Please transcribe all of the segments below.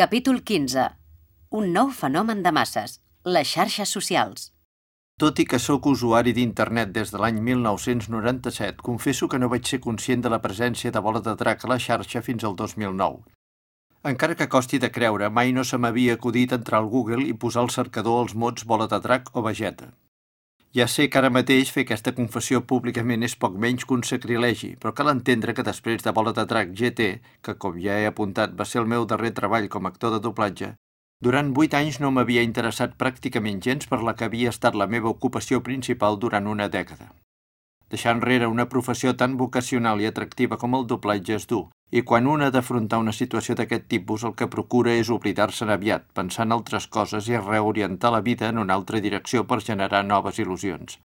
Capítol 15. Un nou fenomen de masses. Les xarxes socials. Tot i que sóc usuari d'internet des de l'any 1997, confesso que no vaig ser conscient de la presència de bola de drac a la xarxa fins al 2009. Encara que costi de creure, mai no se m'havia acudit entrar al Google i posar al cercador els mots bola de drac o vegeta. Ja sé que ara mateix fer aquesta confessió públicament és poc menys que un sacrilegi, però cal entendre que després de Bola de Drac GT, que com ja he apuntat va ser el meu darrer treball com a actor de doblatge, durant vuit anys no m'havia interessat pràcticament gens per la que havia estat la meva ocupació principal durant una dècada. Deixar enrere una professió tan vocacional i atractiva com el doblatge és dur, i quan un ha d'afrontar una situació d'aquest tipus el que procura és oblidar-se'n aviat, pensar en altres coses i reorientar la vida en una altra direcció per generar noves il·lusions.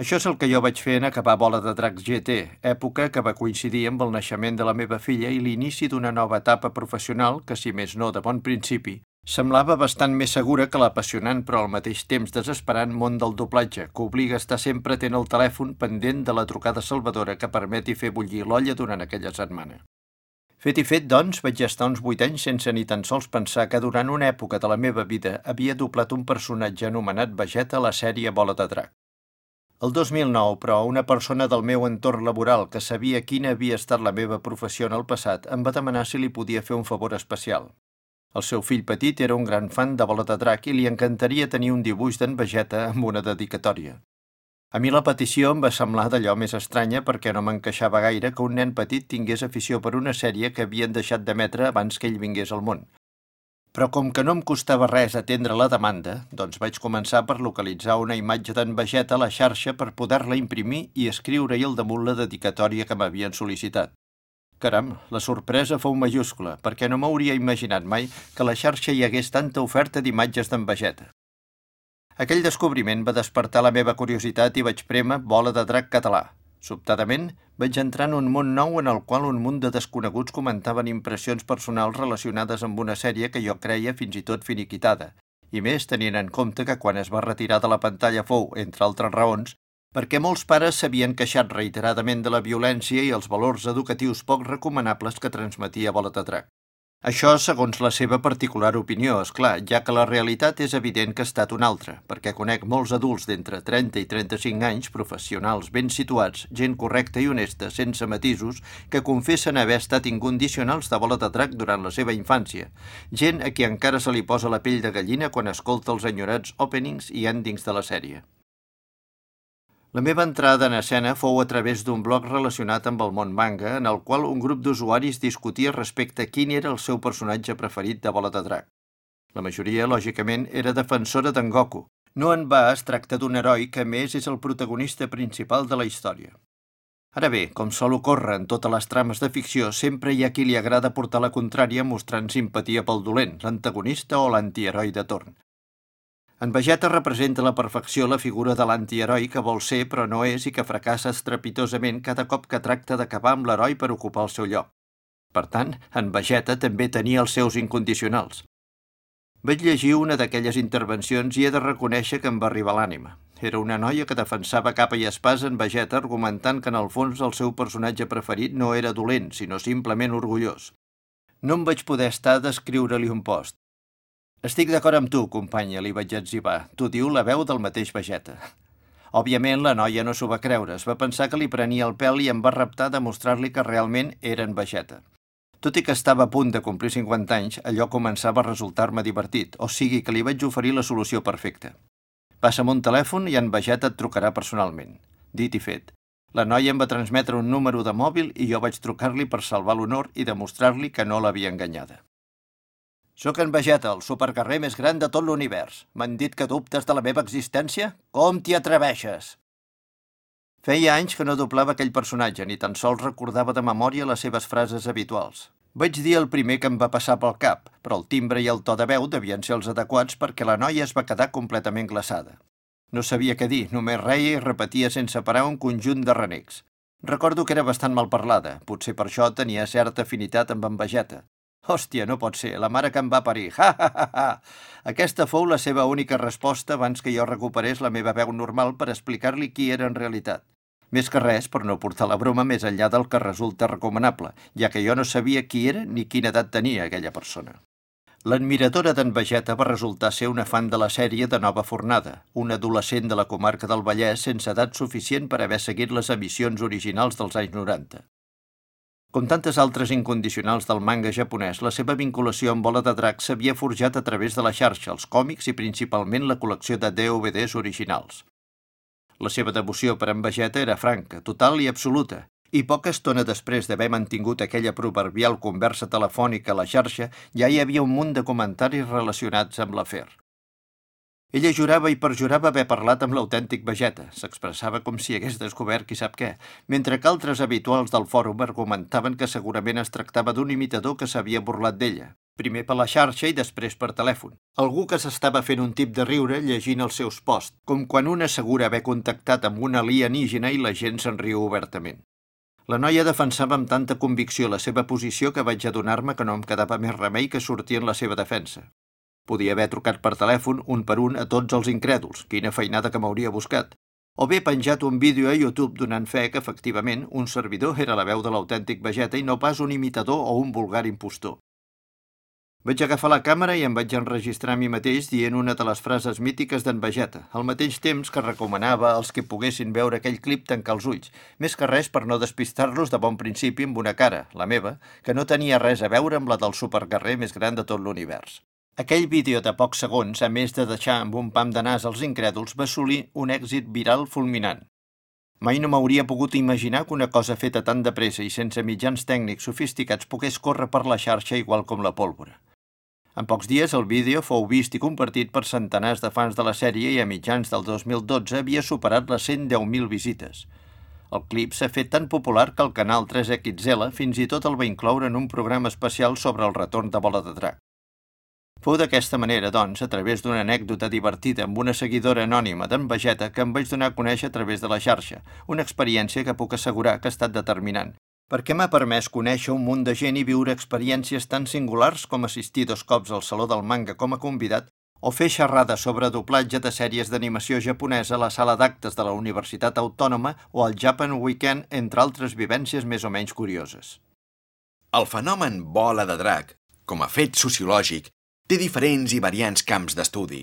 Això és el que jo vaig fer en acabar Bola de Dracs GT, època que va coincidir amb el naixement de la meva filla i l'inici d'una nova etapa professional que, si més no de bon principi, Semblava bastant més segura que l'apassionant però al mateix temps desesperant món del doblatge, que obliga a estar sempre atent el telèfon pendent de la trucada salvadora que permeti fer bullir l'olla durant aquella setmana. Fet i fet, doncs, vaig estar uns vuit anys sense ni tan sols pensar que durant una època de la meva vida havia doblat un personatge anomenat Vegeta a la sèrie Bola de Drac. El 2009, però, una persona del meu entorn laboral que sabia quina havia estat la meva professió en el passat em va demanar si li podia fer un favor especial. El seu fill petit era un gran fan de Bola de Drac i li encantaria tenir un dibuix d'en Vegeta amb una dedicatòria. A mi la petició em va semblar d'allò més estranya perquè no m'encaixava gaire que un nen petit tingués afició per una sèrie que havien deixat d'emetre abans que ell vingués al món. Però com que no em costava res atendre la demanda, doncs vaig començar per localitzar una imatge d'en Vegeta a la xarxa per poder-la imprimir i escriure-hi al damunt la dedicatòria que m'havien sol·licitat. Caram, la sorpresa fou majúscula, perquè no m'hauria imaginat mai que la xarxa hi hagués tanta oferta d'imatges d'en Vegeta. Aquell descobriment va despertar la meva curiositat i vaig prémer bola de drac català. Sobtadament, vaig entrar en un món nou en el qual un munt de desconeguts comentaven impressions personals relacionades amb una sèrie que jo creia fins i tot finiquitada, i més tenint en compte que quan es va retirar de la pantalla fou, entre altres raons, perquè molts pares s'havien queixat reiteradament de la violència i els valors educatius poc recomanables que transmetia Bola de Drac. Això segons la seva particular opinió, és clar, ja que la realitat és evident que ha estat una altra, perquè conec molts adults d'entre 30 i 35 anys, professionals ben situats, gent correcta i honesta, sense matisos, que confessen haver estat incondicionals de bola de drac durant la seva infància, gent a qui encara se li posa la pell de gallina quan escolta els enyorats openings i endings de la sèrie. La meva entrada en escena fou a través d'un blog relacionat amb el món manga, en el qual un grup d'usuaris discutia respecte a quin era el seu personatge preferit de Bola de Drac. La majoria, lògicament, era defensora d'en Goku. No en va es tracta d'un heroi que, més, és el protagonista principal de la història. Ara bé, com sol ocórrer en totes les trames de ficció, sempre hi ha qui li agrada portar la contrària mostrant simpatia pel dolent, l'antagonista o l'antiheroi de torn. En Vegeta representa la perfecció la figura de l'antiheroi que vol ser però no és i que fracassa estrepitosament cada cop que tracta d'acabar amb l'heroi per ocupar el seu lloc. Per tant, en Vegeta també tenia els seus incondicionals. Vaig llegir una d'aquelles intervencions i he de reconèixer que em va arribar l'ànima. Era una noia que defensava capa i espasa en Vegeta argumentant que en el fons el seu personatge preferit no era dolent, sinó simplement orgullós. No em vaig poder estar d'escriure-li un post. Estic d'acord amb tu, companya, li vaig etzibar. Tu diu la veu del mateix Vegeta. Òbviament, la noia no s'ho va creure. Es va pensar que li prenia el pèl i em va reptar de mostrar-li que realment era en Vegeta. Tot i que estava a punt de complir 50 anys, allò començava a resultar-me divertit, o sigui que li vaig oferir la solució perfecta. Passa'm un telèfon i en Vegeta et trucarà personalment. Dit i fet. La noia em va transmetre un número de mòbil i jo vaig trucar-li per salvar l'honor i demostrar-li que no l'havia enganyada. Sóc en Vegeta, el supercarrer més gran de tot l'univers. M'han dit que dubtes de la meva existència? Com t'hi atreveixes? Feia anys que no doblava aquell personatge, ni tan sols recordava de memòria les seves frases habituals. Vaig dir el primer que em va passar pel cap, però el timbre i el to de veu devien ser els adequats perquè la noia es va quedar completament glaçada. No sabia què dir, només reia i repetia sense parar un conjunt de renecs. Recordo que era bastant mal parlada, potser per això tenia certa afinitat amb en Vegeta, Hòstia, no pot ser, la mare que em va parir. Ha, ha, ha, ha. Aquesta fou la seva única resposta abans que jo recuperés la meva veu normal per explicar-li qui era en realitat. Més que res per no portar la broma més enllà del que resulta recomanable, ja que jo no sabia qui era ni quina edat tenia aquella persona. L'admiradora d'en Vegeta va resultar ser una fan de la sèrie de Nova Fornada, un adolescent de la comarca del Vallès sense edat suficient per haver seguit les emissions originals dels anys 90. Com tantes altres incondicionals del manga japonès, la seva vinculació amb Bola de Drac s'havia forjat a través de la xarxa, els còmics i principalment la col·lecció de DVDs originals. La seva devoció per en Vegeta era franca, total i absoluta, i poca estona després d'haver mantingut aquella proverbial conversa telefònica a la xarxa, ja hi havia un munt de comentaris relacionats amb l'afer. Ella jurava i perjurava haver parlat amb l'autèntic Vegeta, s'expressava com si hagués descobert qui sap què, mentre que altres habituals del fòrum argumentaven que segurament es tractava d'un imitador que s'havia burlat d'ella, primer per la xarxa i després per telèfon. Algú que s'estava fent un tip de riure llegint els seus posts, com quan un assegura haver contactat amb un alienígena i la gent se'n riu obertament. La noia defensava amb tanta convicció la seva posició que vaig adonar-me que no em quedava més remei que sortir en la seva defensa. Podia haver trucat per telèfon un per un a tots els incrèduls, quina feinada que m'hauria buscat, o bé penjat un vídeo a YouTube donant fe que, efectivament, un servidor era la veu de l'autèntic Vegeta i no pas un imitador o un vulgar impostor. Vaig agafar la càmera i em vaig enregistrar a mi mateix dient una de les frases mítiques d'en Vegeta, al mateix temps que recomanava als que poguessin veure aquell clip tancar els ulls, més que res per no despistar-los de bon principi amb una cara, la meva, que no tenia res a veure amb la del superguerrer més gran de tot l'univers. Aquell vídeo de pocs segons, a més de deixar amb un pam de nas als incrèduls, va assolir un èxit viral fulminant. Mai no m'hauria pogut imaginar que una cosa feta tan de pressa i sense mitjans tècnics sofisticats pogués córrer per la xarxa igual com la pólvora. En pocs dies, el vídeo fou vist i compartit per centenars de fans de la sèrie i a mitjans del 2012 havia superat les 110.000 visites. El clip s'ha fet tan popular que el canal 3XL fins i tot el va incloure en un programa especial sobre el retorn de Bola de Drac. Fou d'aquesta manera, doncs, a través d'una anècdota divertida amb una seguidora anònima d'en Vegeta que em vaig donar a conèixer a través de la xarxa, una experiència que puc assegurar que ha estat determinant, perquè m'ha permès conèixer un munt de gent i viure experiències tan singulars com assistir dos cops al Saló del Manga com a convidat o fer xerrada sobre doblatge de sèries d'animació japonesa a la sala d'actes de la Universitat Autònoma o al Japan Weekend, entre altres vivències més o menys curioses. El fenomen bola de drac, com a fet sociològic, té diferents i variants camps d'estudi.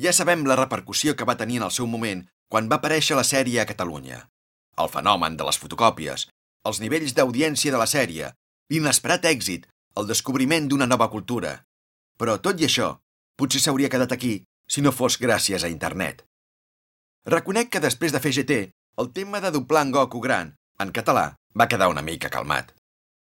Ja sabem la repercussió que va tenir en el seu moment quan va aparèixer la sèrie a Catalunya. El fenomen de les fotocòpies, els nivells d'audiència de la sèrie, l'inesperat èxit, el descobriment d'una nova cultura. Però tot i això, potser s'hauria quedat aquí si no fos gràcies a internet. Reconec que després de fer GT, el tema de doblar en Goku gran, en català, va quedar una mica calmat.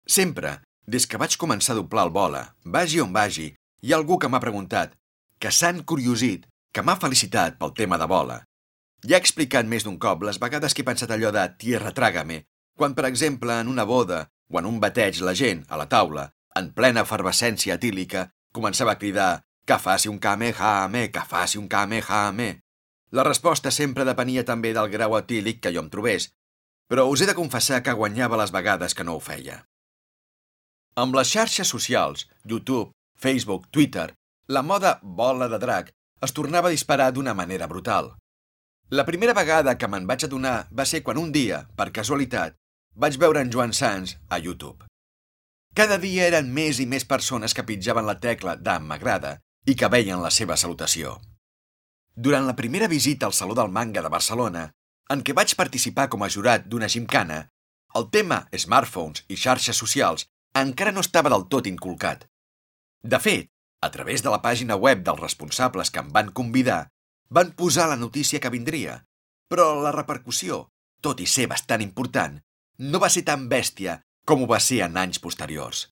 Sempre, des que vaig començar a doblar el bola, vagi on vagi, hi ha algú que m'ha preguntat, que s'han curiosit, que m'ha felicitat pel tema de bola. Ja he explicat més d'un cop les vegades que he pensat allò de tierra trágame quan, per exemple, en una boda o en un bateig la gent, a la taula, en plena efervescència etílica, començava a cridar que faci un kamehame, que faci un kamehame. La resposta sempre depenia també del grau etílic que jo em trobés, però us he de confessar que guanyava les vegades que no ho feia. Amb les xarxes socials, YouTube, Facebook, Twitter, la moda bola de drac es tornava a disparar d'una manera brutal. La primera vegada que me'n vaig adonar va ser quan un dia, per casualitat, vaig veure en Joan Sans a YouTube. Cada dia eren més i més persones que pitjaven la tecla de m'agrada i que veien la seva salutació. Durant la primera visita al Saló del Manga de Barcelona, en què vaig participar com a jurat d'una gimcana, el tema smartphones i xarxes socials encara no estava del tot inculcat. De fet, a través de la pàgina web dels responsables que em van convidar, van posar la notícia que vindria, però la repercussió, tot i ser bastant important, no va ser tan bèstia com ho va ser en anys posteriors.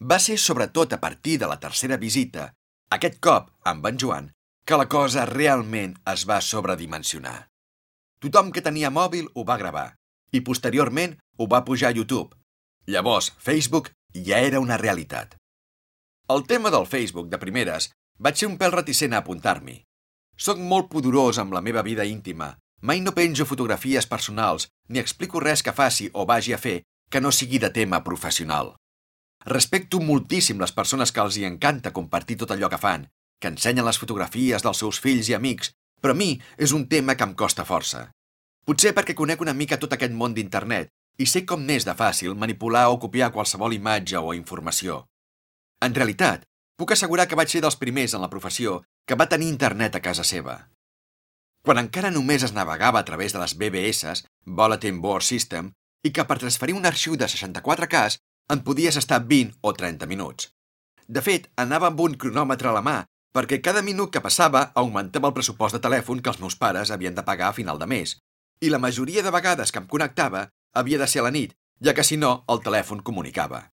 Va ser sobretot a partir de la tercera visita, aquest cop amb en Joan, que la cosa realment es va sobredimensionar. Tothom que tenia mòbil ho va gravar i posteriorment ho va pujar a YouTube. Llavors, Facebook ja era una realitat. El tema del Facebook, de primeres, vaig ser un pèl reticent a apuntar-m'hi. Soc molt pudorós amb la meva vida íntima Mai no penjo fotografies personals ni explico res que faci o vagi a fer que no sigui de tema professional. Respecto moltíssim les persones que els hi encanta compartir tot allò que fan, que ensenyen les fotografies dels seus fills i amics, però a mi és un tema que em costa força. Potser perquè conec una mica tot aquest món d'internet i sé com n'és de fàcil manipular o copiar qualsevol imatge o informació. En realitat, puc assegurar que vaig ser dels primers en la professió que va tenir internet a casa seva. Quan encara només es navegava a través de les BBS, Bulletin Board System, i que per transferir un arxiu de 64K en podies estar 20 o 30 minuts. De fet, anava amb un cronòmetre a la mà perquè cada minut que passava augmentava el pressupost de telèfon que els meus pares havien de pagar a final de mes, i la majoria de vegades que em connectava havia de ser a la nit, ja que si no, el telèfon comunicava.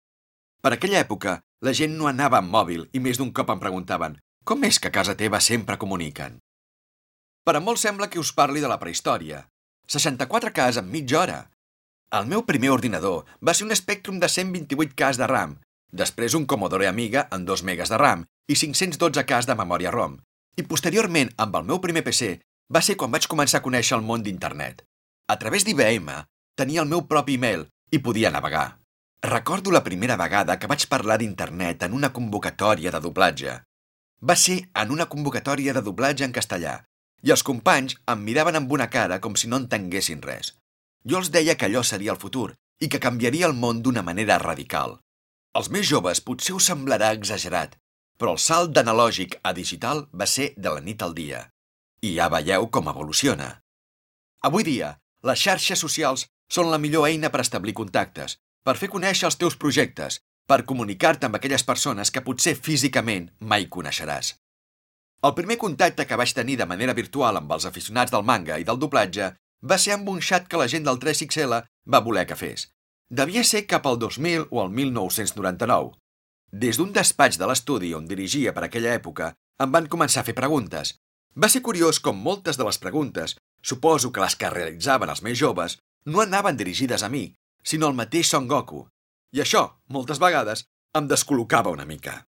Per aquella època, la gent no anava amb mòbil i més d'un cop em preguntaven com és que a casa teva sempre comuniquen? Per a molts sembla que us parli de la prehistòria. 64 cas en mitja hora. El meu primer ordinador va ser un Spectrum de 128 cas de RAM, després un Commodore Amiga amb 2 megas de RAM i 512 cas de memòria ROM. I posteriorment, amb el meu primer PC, va ser quan vaig començar a conèixer el món d'internet. A través d'IBM, tenia el meu propi email i podia navegar. Recordo la primera vegada que vaig parlar d'internet en una convocatòria de doblatge. Va ser en una convocatòria de doblatge en castellà, i els companys em miraven amb una cara com si no entenguessin res. Jo els deia que allò seria el futur i que canviaria el món d'una manera radical. Els més joves potser us semblarà exagerat, però el salt d'analògic a digital va ser de la nit al dia. I ja veieu com evoluciona. Avui dia, les xarxes socials són la millor eina per establir contactes, per fer conèixer els teus projectes, per comunicar-te amb aquelles persones que potser físicament mai coneixeràs. El primer contacte que vaig tenir de manera virtual amb els aficionats del manga i del doblatge va ser amb un xat que la gent del 3XL va voler que fes. Devia ser cap al 2000 o al 1999. Des d'un despatx de l'estudi on dirigia per aquella època, em van començar a fer preguntes. Va ser curiós com moltes de les preguntes, suposo que les que realitzaven els més joves, no anaven dirigides a mi, sinó al mateix Son Goku. I això, moltes vegades, em descol·locava una mica.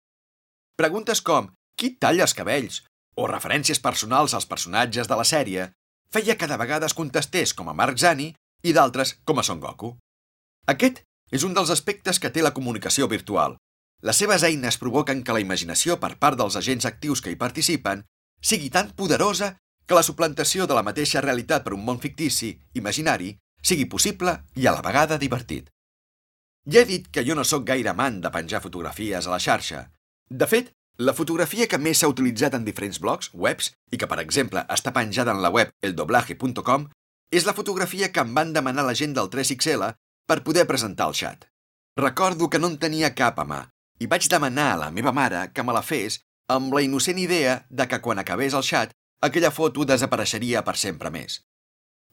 Preguntes com qui talla els cabells o referències personals als personatges de la sèrie feia que de vegades contestés com a Mark Zani i d'altres com a Son Goku. Aquest és un dels aspectes que té la comunicació virtual, les seves eines provoquen que la imaginació per part dels agents actius que hi participen sigui tan poderosa que la suplantació de la mateixa realitat per un món fictici, imaginari, sigui possible i a la vegada divertit. Ja he dit que jo no sóc gaire amant de penjar fotografies a la xarxa. De fet, la fotografia que més s'ha utilitzat en diferents blogs, webs, i que, per exemple, està penjada en la web eldoblaje.com, és la fotografia que em van demanar la gent del 3XL per poder presentar el xat. Recordo que no en tenia cap a mà, i vaig demanar a la meva mare que me la fes amb la innocent idea de que quan acabés el xat, aquella foto desapareixeria per sempre més.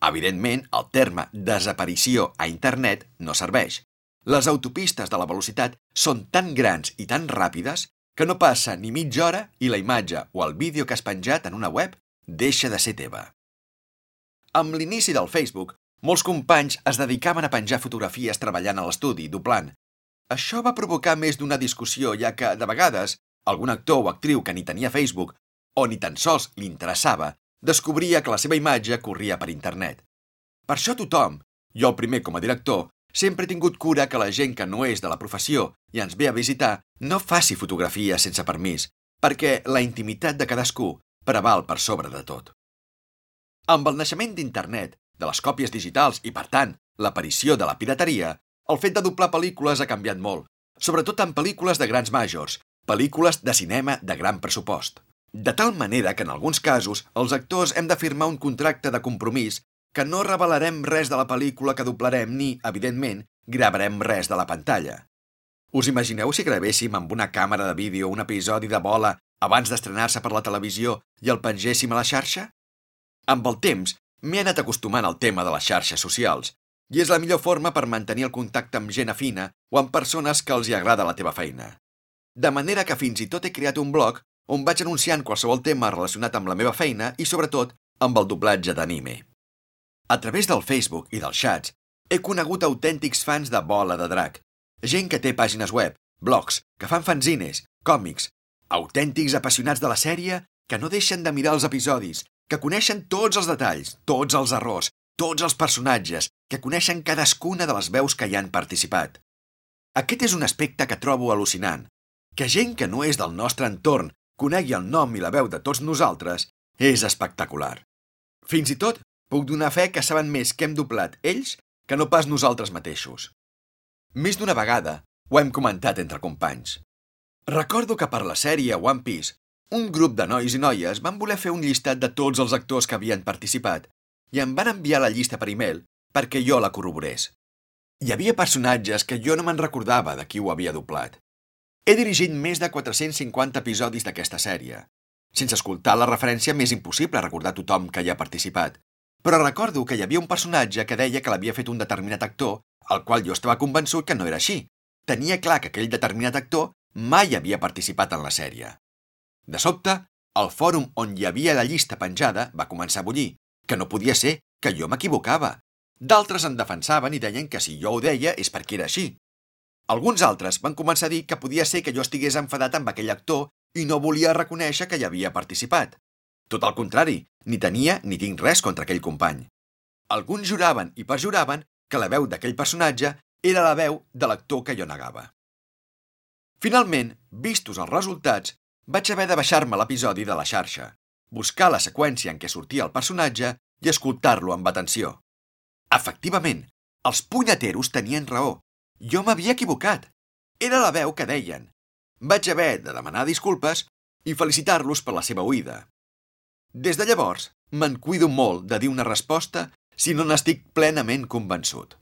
Evidentment, el terme desaparició a internet no serveix. Les autopistes de la velocitat són tan grans i tan ràpides que no passa ni mitja hora i la imatge o el vídeo que has penjat en una web deixa de ser teva. Amb l'inici del Facebook, molts companys es dedicaven a penjar fotografies treballant a l'estudi, doblant, això va provocar més d'una discussió, ja que, de vegades, algun actor o actriu que ni tenia Facebook o ni tan sols li interessava, descobria que la seva imatge corria per internet. Per això tothom, jo el primer com a director, sempre he tingut cura que la gent que no és de la professió i ens ve a visitar no faci fotografies sense permís, perquè la intimitat de cadascú preval per sobre de tot. Amb el naixement d'internet, de les còpies digitals i, per tant, l'aparició de la pirateria, el fet de doblar pel·lícules ha canviat molt, sobretot en pel·lícules de grans majors, pel·lícules de cinema de gran pressupost. De tal manera que en alguns casos els actors hem de firmar un contracte de compromís que no revelarem res de la pel·lícula que doblarem ni, evidentment, gravarem res de la pantalla. Us imagineu si gravéssim amb una càmera de vídeo un episodi de bola abans d'estrenar-se per la televisió i el pengéssim a la xarxa? Amb el temps, m'he anat acostumant al tema de les xarxes socials i és la millor forma per mantenir el contacte amb gent afina o amb persones que els hi agrada la teva feina. De manera que fins i tot he creat un blog on vaig anunciant qualsevol tema relacionat amb la meva feina i, sobretot, amb el doblatge d'anime. A través del Facebook i dels xats, he conegut autèntics fans de Bola de Drac, gent que té pàgines web, blogs, que fan fanzines, còmics, autèntics apassionats de la sèrie que no deixen de mirar els episodis, que coneixen tots els detalls, tots els errors, tots els personatges, que coneixen cadascuna de les veus que hi han participat. Aquest és un aspecte que trobo al·lucinant. Que gent que no és del nostre entorn conegui el nom i la veu de tots nosaltres és espectacular. Fins i tot puc donar fe que saben més que hem doblat ells que no pas nosaltres mateixos. Més d'una vegada ho hem comentat entre companys. Recordo que per la sèrie One Piece, un grup de nois i noies van voler fer un llistat de tots els actors que havien participat i em van enviar la llista per e-mail perquè jo la corroborés. Hi havia personatges que jo no me'n recordava de qui ho havia doblat. He dirigit més de 450 episodis d'aquesta sèrie. Sense escoltar la referència m'és impossible recordar tothom que hi ha participat, però recordo que hi havia un personatge que deia que l'havia fet un determinat actor, al qual jo estava convençut que no era així. Tenia clar que aquell determinat actor mai havia participat en la sèrie. De sobte, el fòrum on hi havia la llista penjada va començar a bullir, que no podia ser, que jo m'equivocava. D'altres en defensaven i deien que si jo ho deia és perquè era així. Alguns altres van començar a dir que podia ser que jo estigués enfadat amb aquell actor i no volia reconèixer que hi havia participat. Tot el contrari, ni tenia ni tinc res contra aquell company. Alguns juraven i perjuraven que la veu d'aquell personatge era la veu de l'actor que jo negava. Finalment, vistos els resultats, vaig haver de baixar-me l'episodi de la xarxa, buscar la seqüència en què sortia el personatge i escoltar-lo amb atenció. Efectivament, els punyeteros tenien raó. Jo m'havia equivocat. Era la veu que deien. Vaig haver de demanar disculpes i felicitar-los per la seva oïda. Des de llavors, me'n cuido molt de dir una resposta si no n'estic plenament convençut.